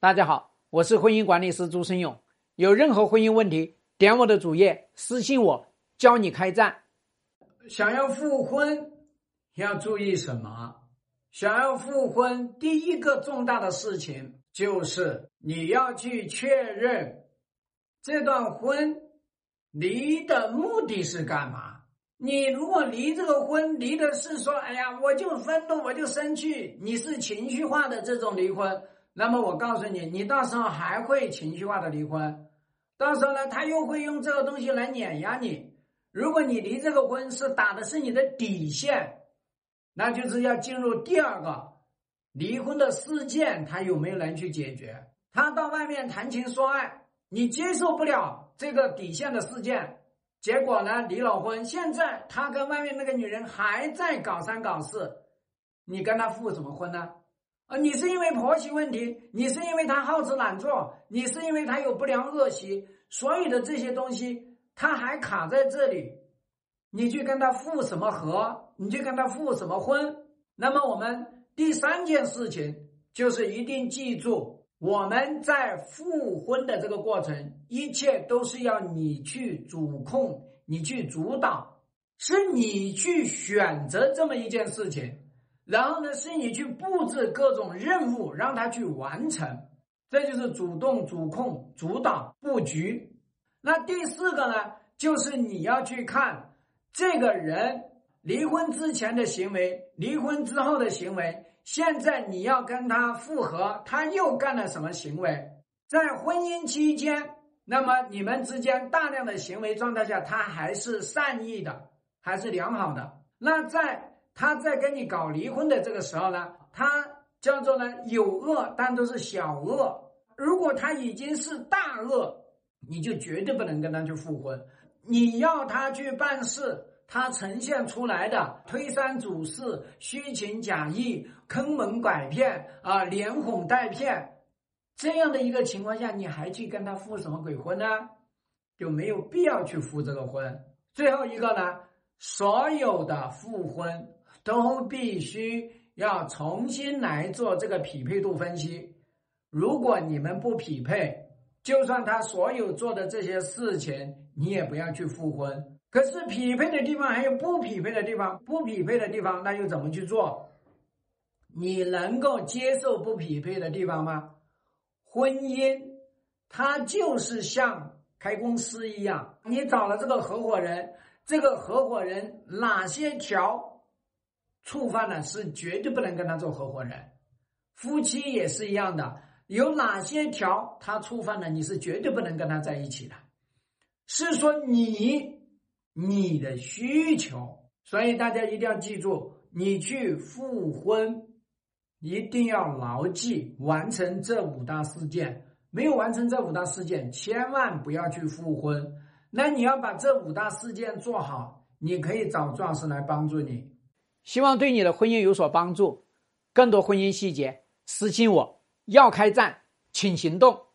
大家好，我是婚姻管理师朱生勇。有任何婚姻问题，点我的主页私信我，教你开战。想要复婚，要注意什么？想要复婚，第一个重大的事情就是你要去确认这段婚离的目的是干嘛。你如果离这个婚，离的是说，哎呀，我就愤怒，我就生气，你是情绪化的这种离婚。那么我告诉你，你到时候还会情绪化的离婚，到时候呢，他又会用这个东西来碾压你。如果你离这个婚是打的是你的底线，那就是要进入第二个离婚的事件，他有没有人去解决？他到外面谈情说爱，你接受不了这个底线的事件，结果呢，离了婚。现在他跟外面那个女人还在搞三搞四，你跟他复什么婚呢？啊，你是因为婆媳问题，你是因为他好吃懒做，你是因为他有不良恶习，所有的这些东西他还卡在这里，你去跟他复什么合？你去跟他复什么婚？那么我们第三件事情就是一定记住，我们在复婚的这个过程，一切都是要你去主控，你去主导，是你去选择这么一件事情。然后呢，是你去布置各种任务，让他去完成，这就是主动、主控、主导布局。那第四个呢，就是你要去看这个人离婚之前的行为，离婚之后的行为，现在你要跟他复合，他又干了什么行为？在婚姻期间，那么你们之间大量的行为状态下，他还是善意的，还是良好的？那在他在跟你搞离婚的这个时候呢，他叫做呢有恶，但都是小恶。如果他已经是大恶，你就绝对不能跟他去复婚。你要他去办事，他呈现出来的推三阻四、虚情假意、坑蒙拐骗啊，连哄带骗，这样的一个情况下，你还去跟他复什么鬼婚呢？就没有必要去复这个婚。最后一个呢，所有的复婚。都必须要重新来做这个匹配度分析。如果你们不匹配，就算他所有做的这些事情，你也不要去复婚。可是匹配的地方还有不匹配的地方，不匹配的地方那又怎么去做？你能够接受不匹配的地方吗？婚姻它就是像开公司一样，你找了这个合伙人，这个合伙人哪些条？触犯了是绝对不能跟他做合伙人，夫妻也是一样的。有哪些条他触犯了，你是绝对不能跟他在一起的。是说你你的需求，所以大家一定要记住，你去复婚一定要牢记完成这五大事件。没有完成这五大事件，千万不要去复婚。那你要把这五大事件做好，你可以找壮士来帮助你。希望对你的婚姻有所帮助。更多婚姻细节，私信我。要开战，请行动。